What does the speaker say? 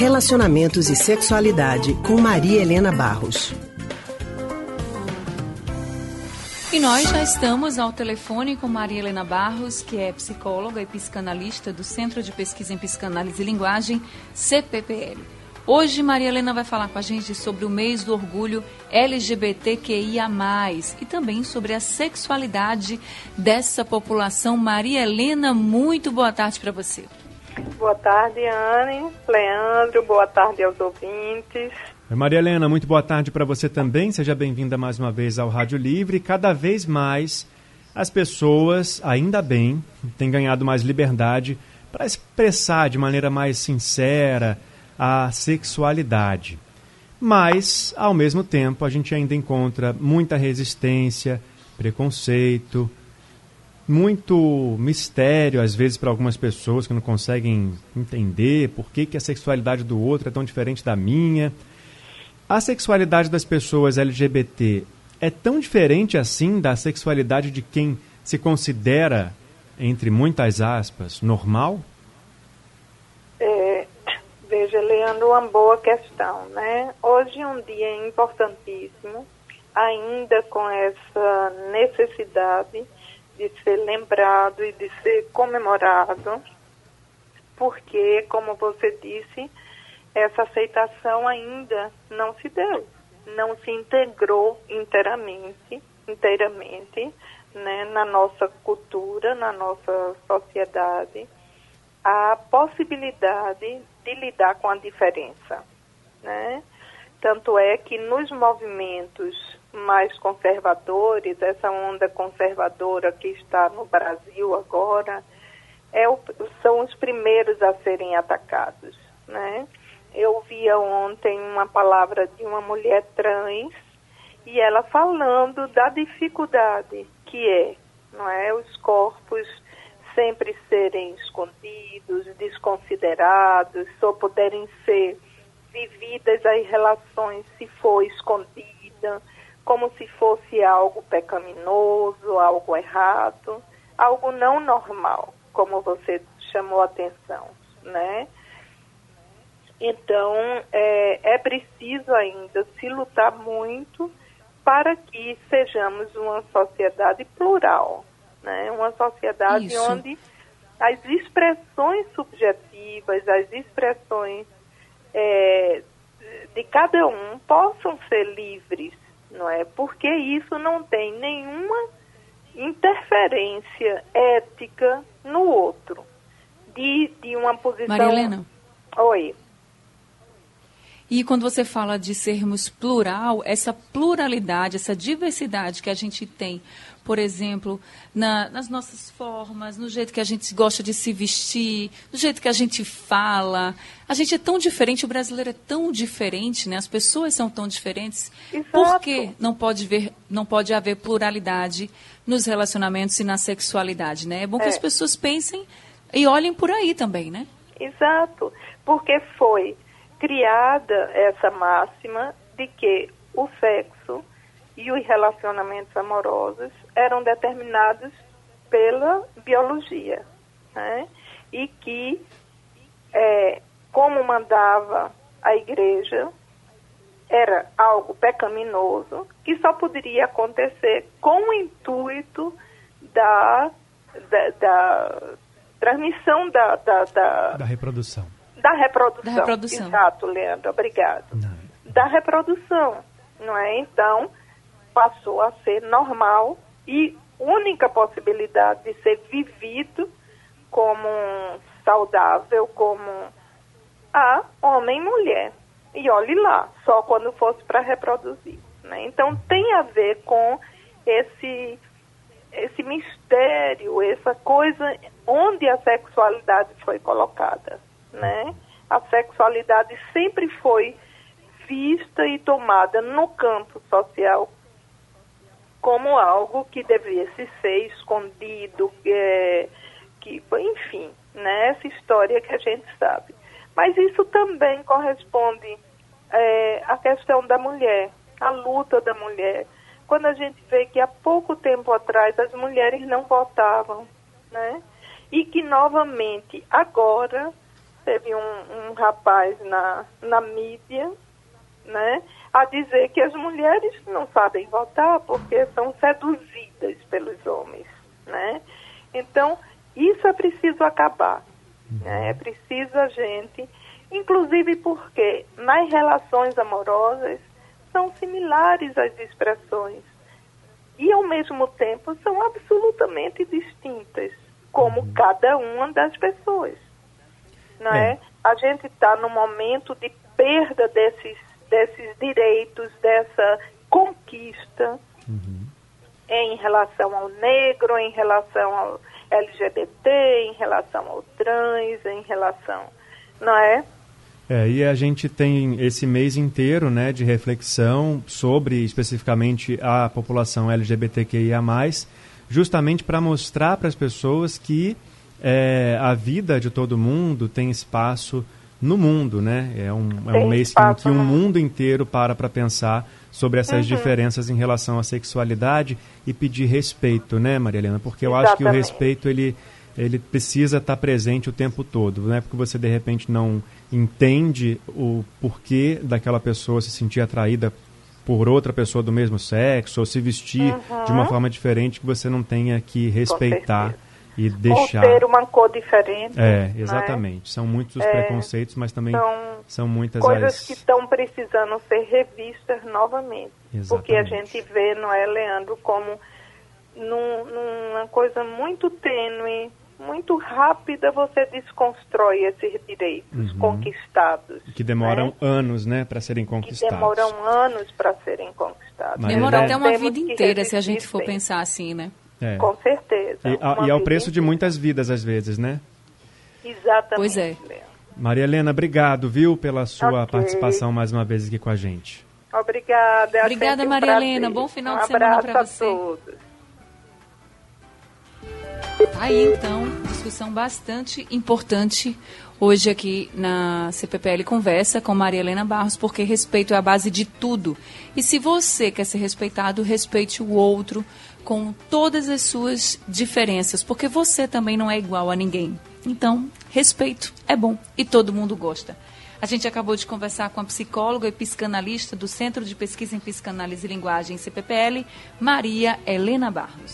Relacionamentos e Sexualidade, com Maria Helena Barros. E nós já estamos ao telefone com Maria Helena Barros, que é psicóloga e psicanalista do Centro de Pesquisa em Psicanálise e Linguagem, CPPL. Hoje, Maria Helena vai falar com a gente sobre o mês do orgulho LGBTQIA, e também sobre a sexualidade dessa população. Maria Helena, muito boa tarde para você. Boa tarde, Anne, Leandro, boa tarde aos ouvintes. Maria Helena, muito boa tarde para você também. Seja bem-vinda mais uma vez ao Rádio Livre. Cada vez mais as pessoas, ainda bem, têm ganhado mais liberdade para expressar de maneira mais sincera a sexualidade. Mas, ao mesmo tempo, a gente ainda encontra muita resistência, preconceito, muito mistério, às vezes, para algumas pessoas que não conseguem entender por que, que a sexualidade do outro é tão diferente da minha. A sexualidade das pessoas LGBT é tão diferente assim da sexualidade de quem se considera, entre muitas aspas, normal? É, veja, Leandro, uma boa questão, né? Hoje é um dia importantíssimo, ainda com essa necessidade de ser lembrado e de ser comemorado, porque, como você disse, essa aceitação ainda não se deu, não se integrou inteiramente, inteiramente né, na nossa cultura, na nossa sociedade, a possibilidade de lidar com a diferença. Né? Tanto é que nos movimentos mais conservadores, essa onda conservadora que está no Brasil agora, é o, são os primeiros a serem atacados. Né? Eu via ontem uma palavra de uma mulher trans e ela falando da dificuldade que é, não é, os corpos sempre serem escondidos, desconsiderados, só poderem ser vividas as relações se for escondida, como se fosse algo pecaminoso, algo errado, algo não normal, como você chamou a atenção, né? Então, é, é preciso ainda se lutar muito para que sejamos uma sociedade plural, né? uma sociedade Isso. onde as expressões subjetivas, as expressões é, de cada um possam ser livres, não é? Porque isso não tem nenhuma interferência ética no outro, de, de uma posição. Maria Helena. Oi. E quando você fala de sermos plural, essa pluralidade, essa diversidade que a gente tem, por exemplo, na, nas nossas formas, no jeito que a gente gosta de se vestir, no jeito que a gente fala. A gente é tão diferente, o brasileiro é tão diferente, né? as pessoas são tão diferentes. Exato. Por que não pode, ver, não pode haver pluralidade nos relacionamentos e na sexualidade? Né? É bom que é. as pessoas pensem e olhem por aí também, né? Exato, porque foi criada essa máxima de que o sexo e os relacionamentos amorosos eram determinados pela biologia, né? e que, é, como mandava a igreja, era algo pecaminoso que só poderia acontecer com o intuito da, da, da transmissão da, da, da, da reprodução da reprodução. Da reprodução. Exato, Leandro, obrigado. Não. Da reprodução, não é? Então, passou a ser normal e única possibilidade de ser vivido como saudável, como a homem e mulher. E olhe lá, só quando fosse para reproduzir. Né? Então tem a ver com esse, esse mistério, essa coisa onde a sexualidade foi colocada né? A sexualidade sempre foi vista e tomada no campo social como algo que devesse ser escondido, é, que, enfim, né? Essa história que a gente sabe. Mas isso também corresponde é, à questão da mulher, à luta da mulher. Quando a gente vê que há pouco tempo atrás as mulheres não votavam, né? E que novamente agora teve um, um rapaz na, na mídia, né, a dizer que as mulheres não sabem votar porque são seduzidas pelos homens, né? Então, isso é preciso acabar. Né? É preciso a gente, inclusive porque nas relações amorosas são similares as expressões e ao mesmo tempo são absolutamente distintas, como uhum. cada uma das pessoas. Não é? A gente está no momento de perda desses, desses direitos, dessa conquista uhum. em relação ao negro, em relação ao LGBT, em relação ao trans, em relação, não é? É, e a gente tem esse mês inteiro né, de reflexão sobre especificamente a população LGBTQIA, justamente para mostrar para as pessoas que é, a vida de todo mundo tem espaço no mundo, né? É um, é um mês em que o mundo inteiro para para pensar sobre essas uhum. diferenças em relação à sexualidade e pedir respeito, né, Maria Helena? Porque eu Exatamente. acho que o respeito ele ele precisa estar presente o tempo todo, né? Porque você de repente não entende o porquê daquela pessoa se sentir atraída por outra pessoa do mesmo sexo ou se vestir uhum. de uma forma diferente que você não tenha que respeitar e deixar. Ou ter uma cor diferente. É, né? exatamente. Né? São muitos os é, preconceitos, mas também são, são muitas coisas as... que estão precisando ser revistas novamente. Exatamente. Porque a gente vê, não é, Leandro, como num, numa coisa muito tênue, muito rápida, você desconstrói esses direitos uhum. conquistados. Que demoram né? anos, né, para serem conquistados. Que demoram anos para serem conquistados. Demora até uma vida inteira, se a gente for pensar assim, né? É. Com certeza. E, a, e ao preço de muitas vidas, às vezes, né? Exatamente. Pois é. Maria Helena, obrigado, viu, pela sua okay. participação mais uma vez aqui com a gente. Obrigada. É Obrigada, Maria um Helena. Bom final um de semana para você. Todos. Tá aí então, discussão bastante importante hoje aqui na CPPL Conversa com Maria Helena Barros, porque respeito é a base de tudo. E se você quer ser respeitado, respeite o outro com todas as suas diferenças, porque você também não é igual a ninguém. Então, respeito é bom e todo mundo gosta. A gente acabou de conversar com a psicóloga e psicanalista do Centro de Pesquisa em Psicanálise e Linguagem, CPPL, Maria Helena Barros.